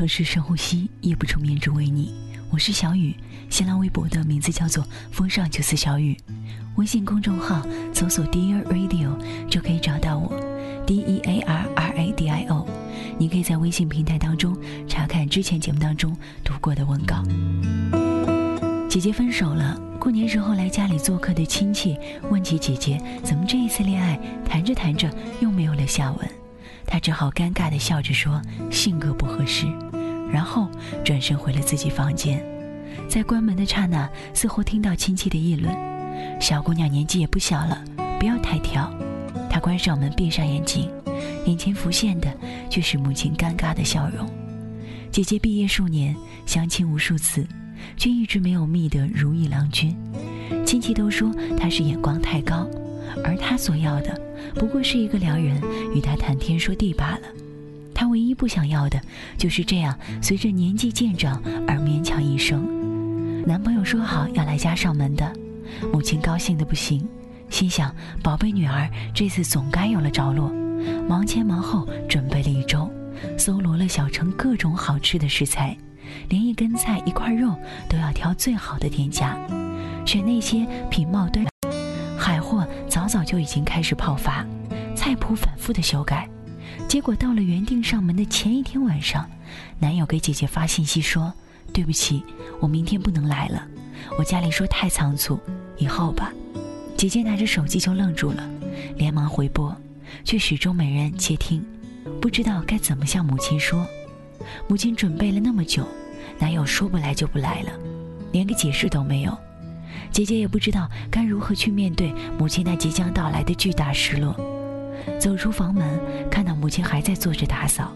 城市深呼吸，夜不成眠只为你。我是小雨，新浪微博的名字叫做风尚九四小雨，微信公众号搜索 Dear Radio 就可以找到我，D E A R R A D I O。你可以在微信平台当中查看之前节目当中读过的文稿。姐姐分手了，过年时候来家里做客的亲戚问起姐姐怎么这一次恋爱谈着谈着又没有了下文，她只好尴尬地笑着说性格不合适，然后转身回了自己房间。在关门的刹那，似乎听到亲戚的议论：“小姑娘年纪也不小了，不要太挑。”她关上门，闭上眼睛，眼前浮现的却是母亲尴尬的笑容。姐姐毕业数年，相亲无数次。却一直没有觅得如意郎君，亲戚都说他是眼光太高，而他所要的不过是一个良人与他谈天说地罢了。他唯一不想要的就是这样随着年纪渐长而勉强一生。男朋友说好要来家上门的，母亲高兴的不行，心想宝贝女儿这次总该有了着落，忙前忙后准备了一周，搜罗了小城各种好吃的食材。连一根菜、一块肉都要挑最好的店家，选那些品貌端。早早就已经开始泡发，菜谱反复的修改。结果到了原定上门的前一天晚上，男友给姐姐发信息说：“对不起，我明天不能来了，我家里说太仓促，以后吧。”姐姐拿着手机就愣住了，连忙回拨，却始终没人接听，不知道该怎么向母亲说。母亲准备了那么久，男友说不来就不来了，连个解释都没有。姐姐也不知道该如何去面对母亲那即将到来的巨大失落。走出房门，看到母亲还在坐着打扫，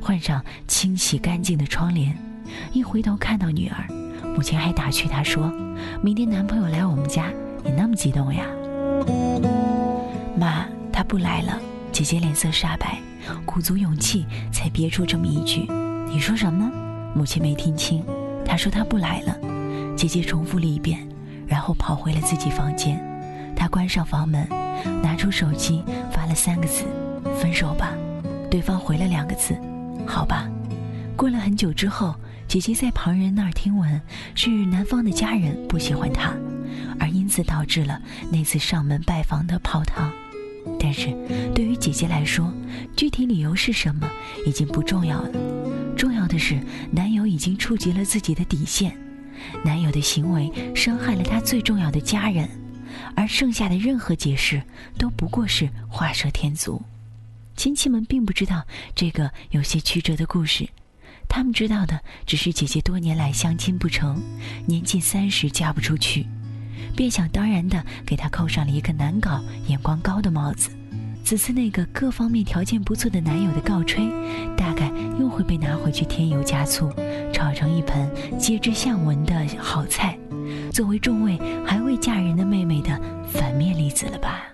换上清洗干净的窗帘。一回头看到女儿，母亲还打趣她说：“明天男朋友来我们家，你那么激动呀？”妈，他不来了。姐姐脸色煞白，鼓足勇气才憋出这么一句。你说什么？母亲没听清。她说她不来了。姐姐重复了一遍，然后跑回了自己房间。她关上房门，拿出手机发了三个字：“分手吧。”对方回了两个字：“好吧。”过了很久之后，姐姐在旁人那儿听闻是男方的家人不喜欢她，而因此导致了那次上门拜访的泡汤。但是，对于姐姐来说，具体理由是什么已经不重要了。重要的是，男友已经触及了自己的底线，男友的行为伤害了她最重要的家人，而剩下的任何解释都不过是画蛇添足。亲戚们并不知道这个有些曲折的故事，他们知道的只是姐姐多年来相亲不成，年近三十嫁不出去，便想当然的给她扣上了一个难搞、眼光高的帽子。此次那个各方面条件不错的男友的告吹，大概又会被拿回去添油加醋，炒成一盆皆知向闻的好菜，作为众位还未嫁人的妹妹的反面例子了吧。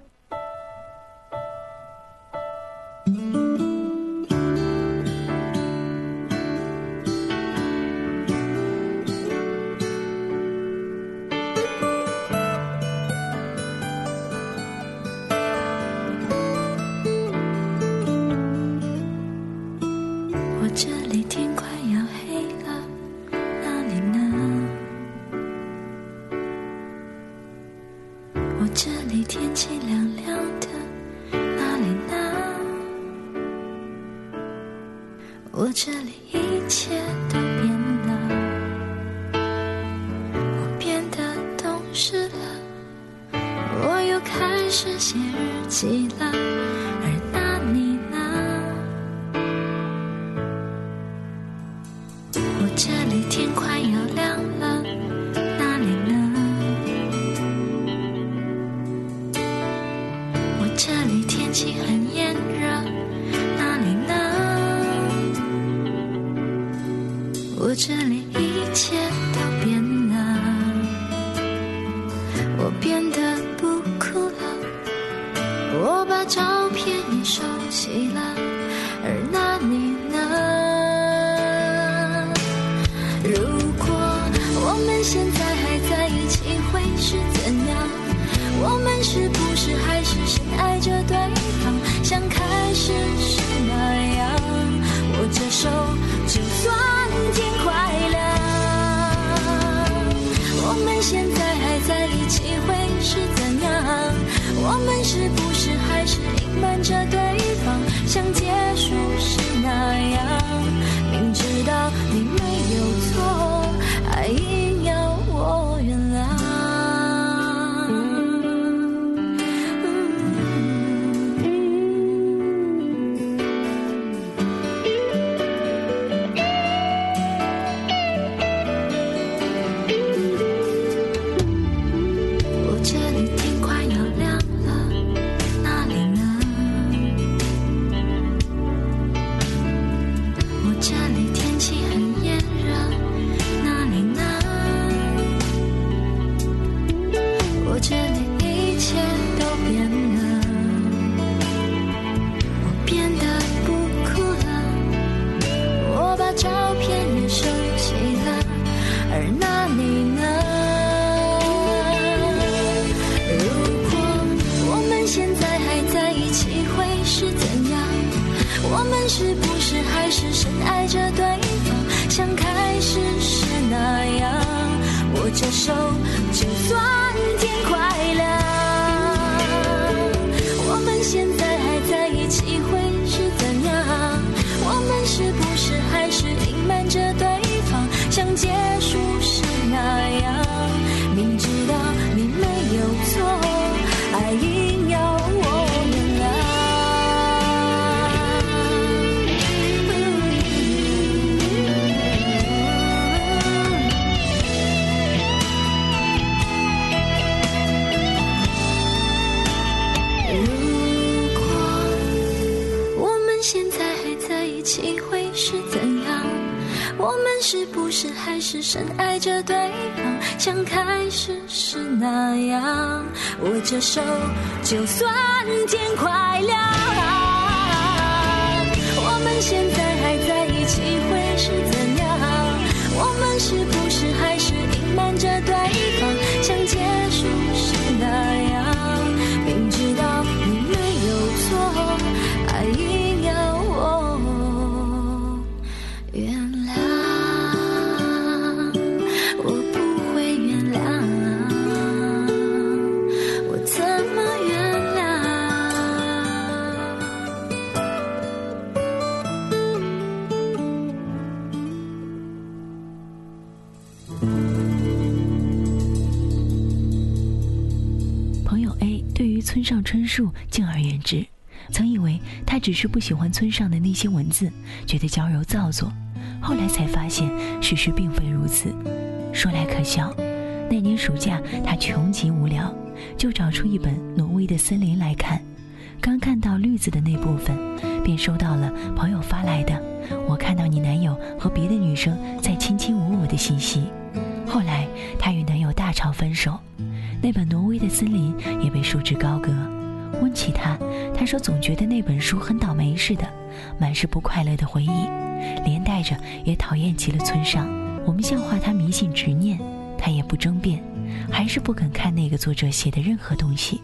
现在还在一起，会是怎样？我们是不是还是深爱着深爱着对方，像开始时那样？握着手，就算天快亮。我们现在村上春树敬而远之，曾以为他只是不喜欢村上的那些文字，觉得娇柔造作。后来才发现事实并非如此。说来可笑，那年暑假他穷极无聊，就找出一本《挪威的森林》来看。刚看到绿字的那部分，便收到了朋友发来的“我看到你男友和别的女生在卿卿我我”的信息。后来她与男友大吵分手，那本《挪威的森林》也被束之高阁。问起他，他说总觉得那本书很倒霉似的，满是不快乐的回忆，连带着也讨厌极了村上。我们笑话他迷信执念，他也不争辩，还是不肯看那个作者写的任何东西，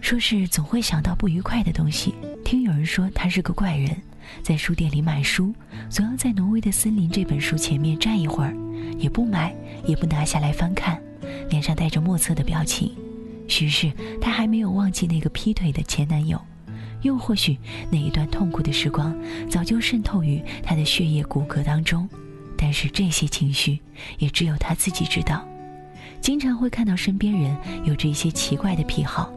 说是总会想到不愉快的东西。听有人说他是个怪人，在书店里买书，总要在《挪威的森林》这本书前面站一会儿，也不买，也不拿下来翻看，脸上带着莫测的表情。许是他还没有忘记那个劈腿的前男友，又或许那一段痛苦的时光早就渗透于他的血液骨骼当中。但是这些情绪也只有他自己知道。经常会看到身边人有着一些奇怪的癖好，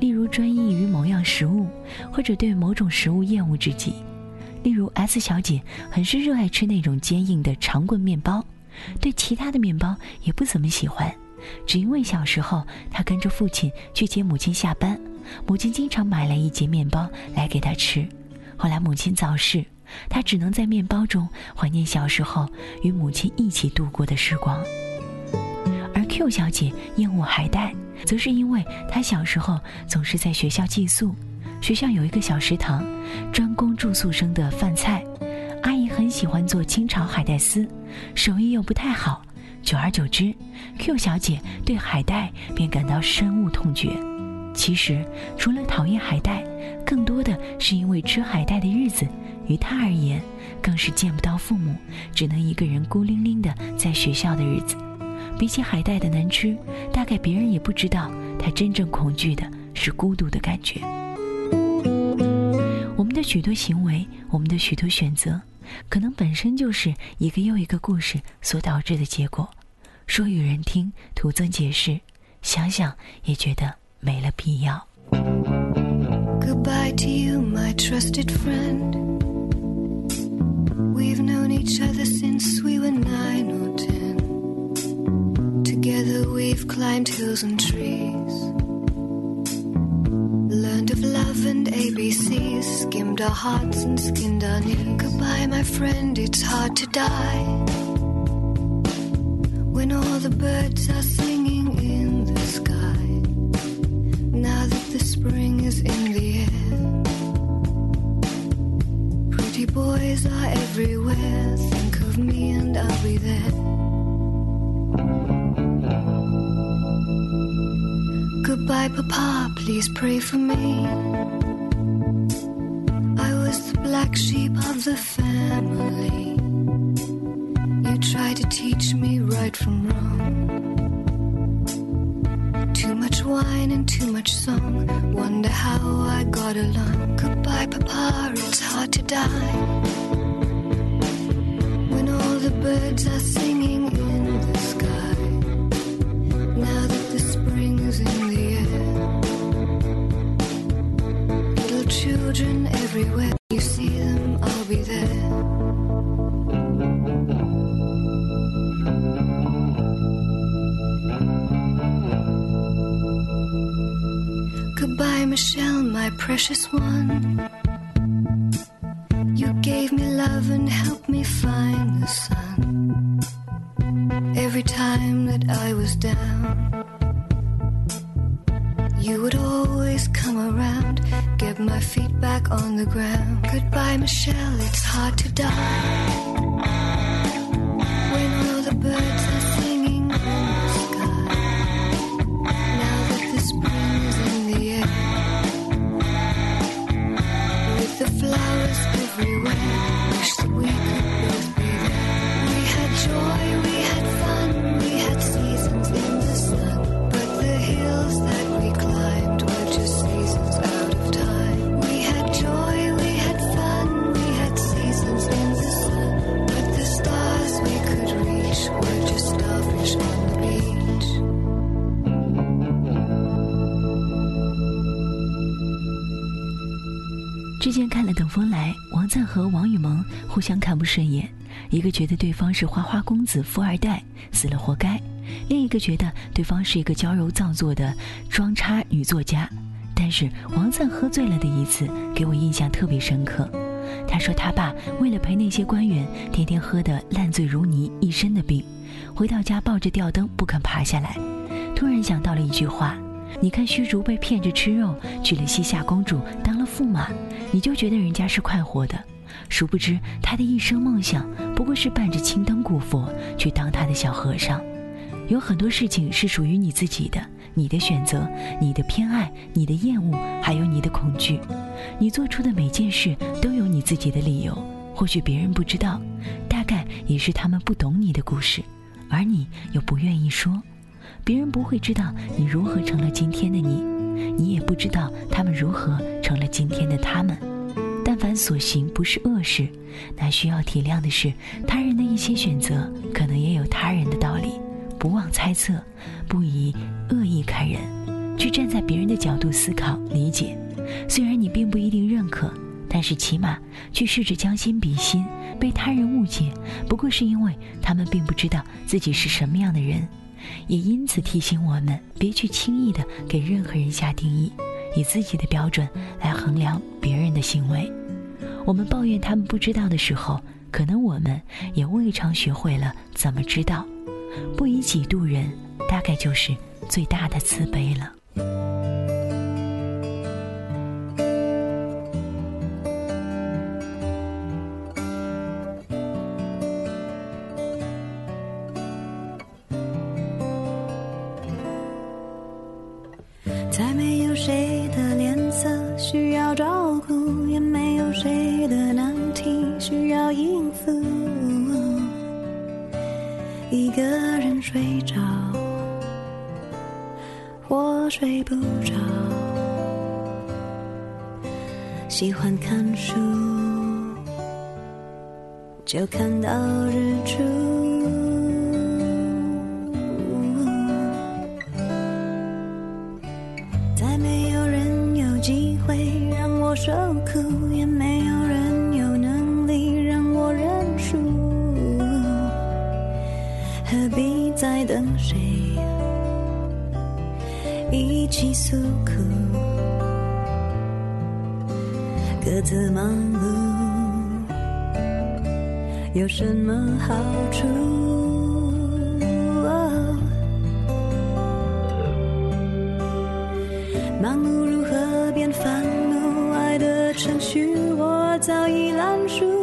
例如专一于某样食物，或者对某种食物厌恶至极。例如 S 小姐很是热爱吃那种坚硬的长棍面包，对其他的面包也不怎么喜欢。只因为小时候她跟着父亲去接母亲下班，母亲经常买来一节面包来给她吃。后来母亲早逝，她只能在面包中怀念小时候与母亲一起度过的时光。而 Q 小姐厌恶海带，则是因为她小时候总是在学校寄宿，学校有一个小食堂，专供住宿生的饭菜。阿姨很喜欢做清炒海带丝，手艺又不太好。久而久之，Q 小姐对海带便感到深恶痛绝。其实，除了讨厌海带，更多的是因为吃海带的日子，于她而言，更是见不到父母，只能一个人孤零零的在学校的日子。比起海带的难吃，大概别人也不知道，她真正恐惧的是孤独的感觉。我们的许多行为，我们的许多选择，可能本身就是一个又一个故事所导致的结果。说与人听，徒增解释，想想也觉得没了必要。Goodbye to you, my trusted friend. We've known each other since we were nine or ten. Together we've climbed hills and trees. Learned of love and ABCs, skimmed our hearts and skinned our knees. Goodbye, my friend, it's hard to die. The birds are singing in the sky. Now that the spring is in the air. Pretty boys are everywhere. Think of me and I'll be there. Goodbye, Papa, please pray for me. I was the black sheep of the family. To teach me right from wrong. Too much wine and too much song. Wonder how I got along. Goodbye, Papa, it's hard to die. When all the birds are you would always come around, get my feet back on the ground. Goodbye, Michelle, it's hard to die. When all the birds 和王雨萌互相看不顺眼，一个觉得对方是花花公子、富二代，死了活该；另一个觉得对方是一个娇柔造作的装叉女作家。但是王赞喝醉了的一次，给我印象特别深刻。他说他爸为了陪那些官员，天天喝得烂醉如泥，一身的病，回到家抱着吊灯不肯爬下来。突然想到了一句话。你看虚竹被骗着吃肉，娶了西夏公主当了驸马，你就觉得人家是快活的，殊不知他的一生梦想不过是伴着青灯古佛去当他的小和尚。有很多事情是属于你自己的，你的选择、你的偏爱、你的厌恶，还有你的恐惧。你做出的每件事都有你自己的理由，或许别人不知道，大概也是他们不懂你的故事，而你又不愿意说。别人不会知道你如何成了今天的你，你也不知道他们如何成了今天的他们。所行不是恶事，那需要体谅的是，他人的一些选择可能也有他人的道理。不忘猜测，不以恶意看人，去站在别人的角度思考理解。虽然你并不一定认可，但是起码去试着将心比心。被他人误解，不过是因为他们并不知道自己是什么样的人。也因此提醒我们，别去轻易的给任何人下定义，以自己的标准来衡量别人的行为。我们抱怨他们不知道的时候，可能我们也未尝学会了怎么知道。不以己度人，大概就是最大的慈悲了。喜欢看书，就看到日出。再没有人有机会让我受苦，也没有人有能力让我认输。何必再等谁一起诉苦？各自忙碌，有什么好处？忙碌如何变烦怒？爱的程序我早已烂熟。